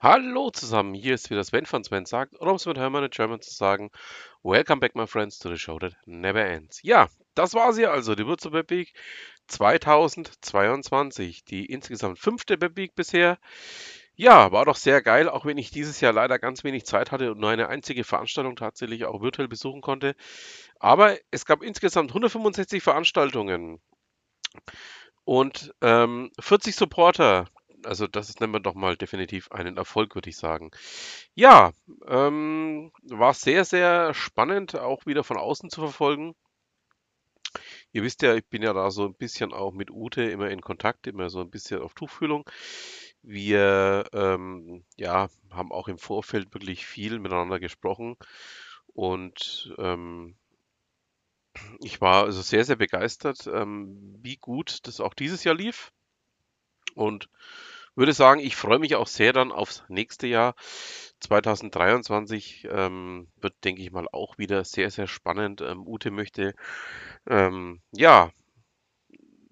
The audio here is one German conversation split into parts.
Hallo zusammen, hier ist wieder Sven von Sven sagt, oder um es mit Hermann in German zu sagen, Welcome back my friends to the show that never ends. Ja, das war sie also, die Würze Web Week 2022, die insgesamt fünfte Web Week bisher. Ja, war doch sehr geil, auch wenn ich dieses Jahr leider ganz wenig Zeit hatte und nur eine einzige Veranstaltung tatsächlich auch virtuell besuchen konnte. Aber es gab insgesamt 165 Veranstaltungen und ähm, 40 Supporter. Also das nennen wir doch mal definitiv einen Erfolg, würde ich sagen. Ja, ähm, war sehr, sehr spannend, auch wieder von außen zu verfolgen. Ihr wisst ja, ich bin ja da so ein bisschen auch mit Ute immer in Kontakt, immer so ein bisschen auf Tuchfühlung. Wir ähm, ja, haben auch im Vorfeld wirklich viel miteinander gesprochen und ähm, ich war also sehr, sehr begeistert, ähm, wie gut das auch dieses Jahr lief und würde sagen, ich freue mich auch sehr dann aufs nächste Jahr. 2023 ähm, wird, denke ich mal, auch wieder sehr, sehr spannend. Ähm, Ute möchte ähm, ja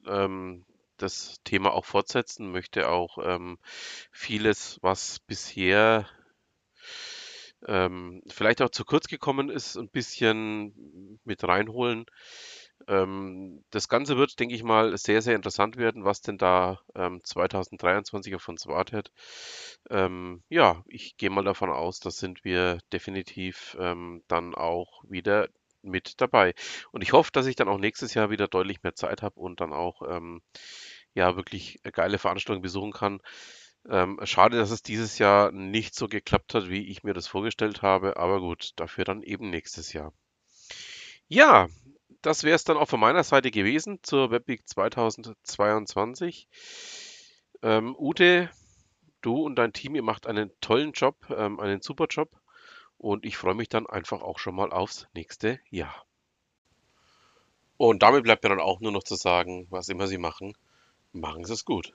ähm, das Thema auch fortsetzen, möchte auch ähm, vieles, was bisher ähm, vielleicht auch zu kurz gekommen ist, ein bisschen mit reinholen. Ähm, das Ganze wird, denke ich mal, sehr, sehr interessant werden, was denn da ähm, 2023 auf uns wartet. Ähm, ja, ich gehe mal davon aus, da sind wir definitiv ähm, dann auch wieder mit dabei. Und ich hoffe, dass ich dann auch nächstes Jahr wieder deutlich mehr Zeit habe und dann auch ähm, ja wirklich geile Veranstaltungen besuchen kann. Ähm, schade, dass es dieses Jahr nicht so geklappt hat, wie ich mir das vorgestellt habe, aber gut, dafür dann eben nächstes Jahr. Ja, das wäre es dann auch von meiner Seite gewesen zur Webweek 2022. Ähm, Ute, du und dein Team, ihr macht einen tollen Job, ähm, einen super Job und ich freue mich dann einfach auch schon mal aufs nächste Jahr. Und damit bleibt mir dann auch nur noch zu sagen, was immer Sie machen, machen Sie es gut.